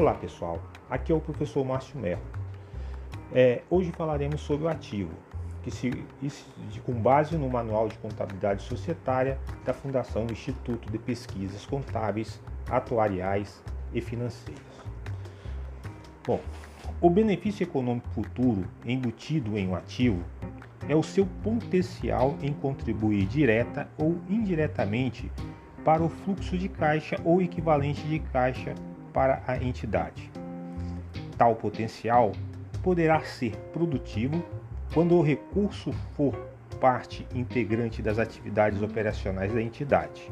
Olá pessoal, aqui é o professor Márcio Melo. É, hoje falaremos sobre o ativo, que se com base no Manual de Contabilidade Societária da Fundação Instituto de Pesquisas Contábeis, Atuariais e Financeiras. Bom, o benefício econômico futuro embutido em um ativo é o seu potencial em contribuir direta ou indiretamente para o fluxo de caixa ou equivalente de caixa para a entidade. Tal potencial poderá ser produtivo quando o recurso for parte integrante das atividades operacionais da entidade.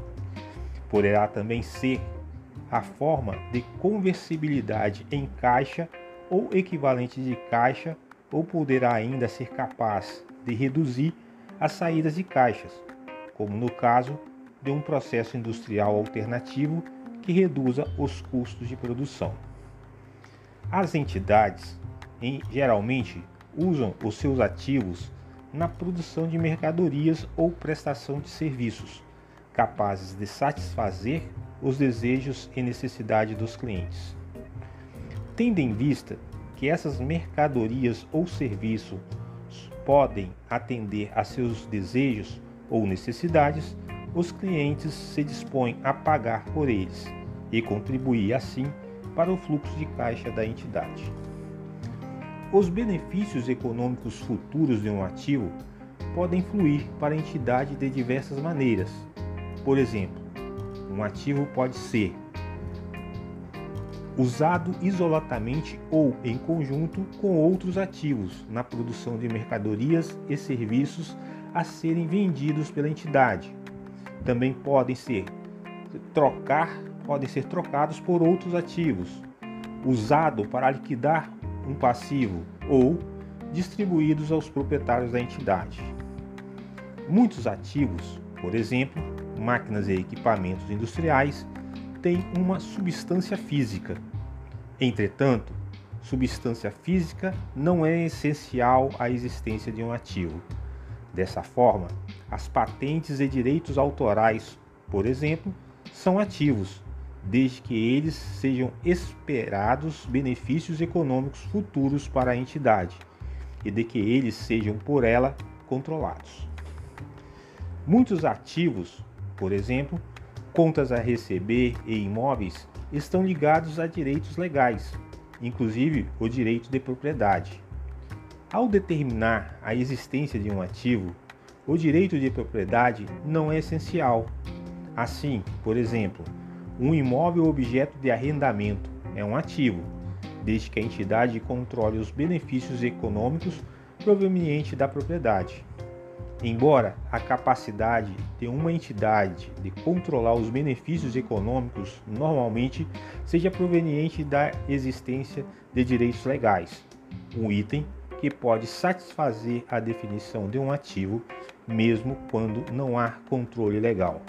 Poderá também ser a forma de conversibilidade em caixa ou equivalente de caixa, ou poderá ainda ser capaz de reduzir as saídas de caixas, como no caso de um processo industrial alternativo que reduza os custos de produção. As entidades, em, geralmente, usam os seus ativos na produção de mercadorias ou prestação de serviços, capazes de satisfazer os desejos e necessidades dos clientes. Tendo em vista que essas mercadorias ou serviços podem atender a seus desejos ou necessidades, os clientes se dispõem a pagar por eles e contribuir assim para o fluxo de caixa da entidade. Os benefícios econômicos futuros de um ativo podem fluir para a entidade de diversas maneiras. Por exemplo, um ativo pode ser usado isoladamente ou em conjunto com outros ativos na produção de mercadorias e serviços a serem vendidos pela entidade, também podem ser trocar, podem ser trocados por outros ativos, usado para liquidar um passivo ou distribuídos aos proprietários da entidade. Muitos ativos, por exemplo, máquinas e equipamentos industriais, têm uma substância física. Entretanto, substância física não é essencial à existência de um ativo. Dessa forma, as patentes e direitos autorais, por exemplo, são ativos, desde que eles sejam esperados benefícios econômicos futuros para a entidade e de que eles sejam por ela controlados. Muitos ativos, por exemplo, contas a receber e imóveis, estão ligados a direitos legais, inclusive o direito de propriedade. Ao determinar a existência de um ativo, o direito de propriedade não é essencial. Assim, por exemplo, um imóvel objeto de arrendamento é um ativo, desde que a entidade controle os benefícios econômicos provenientes da propriedade. Embora a capacidade de uma entidade de controlar os benefícios econômicos normalmente seja proveniente da existência de direitos legais, um item que pode satisfazer a definição de um ativo mesmo quando não há controle legal.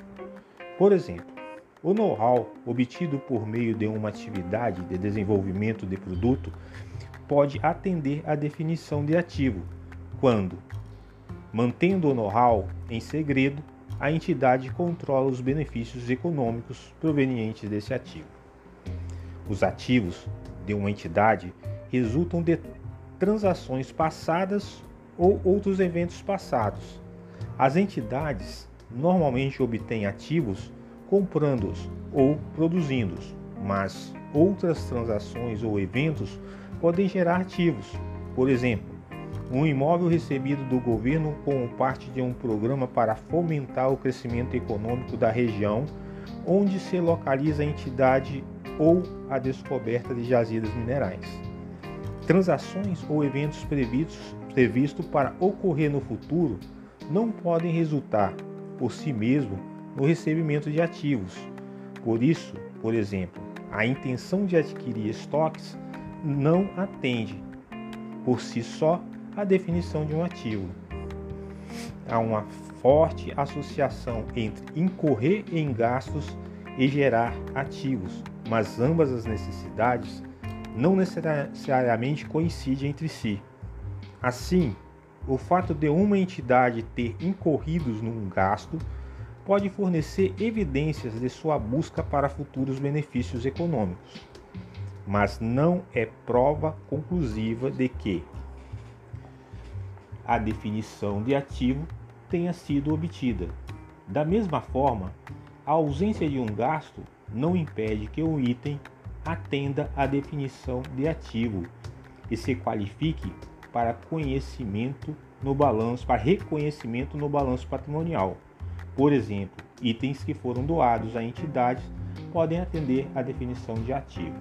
Por exemplo, o know-how obtido por meio de uma atividade de desenvolvimento de produto pode atender à definição de ativo, quando, mantendo o know-how em segredo, a entidade controla os benefícios econômicos provenientes desse ativo. Os ativos de uma entidade resultam de transações passadas ou outros eventos passados. As entidades normalmente obtêm ativos comprando-os ou produzindo-os, mas outras transações ou eventos podem gerar ativos. Por exemplo, um imóvel recebido do governo como parte de um programa para fomentar o crescimento econômico da região onde se localiza a entidade ou a descoberta de jazidas minerais transações ou eventos previstos, previstos para ocorrer no futuro não podem resultar por si mesmo no recebimento de ativos. Por isso, por exemplo, a intenção de adquirir estoques não atende por si só à definição de um ativo. Há uma forte associação entre incorrer em gastos e gerar ativos, mas ambas as necessidades não necessariamente coincidem entre si. Assim, o fato de uma entidade ter incorridos num gasto pode fornecer evidências de sua busca para futuros benefícios econômicos. mas não é prova conclusiva de que a definição de ativo tenha sido obtida. Da mesma forma, a ausência de um gasto não impede que o item atenda à definição de ativo e se qualifique para conhecimento no balanço, para reconhecimento no balanço patrimonial. Por exemplo, itens que foram doados a entidades podem atender à definição de ativo.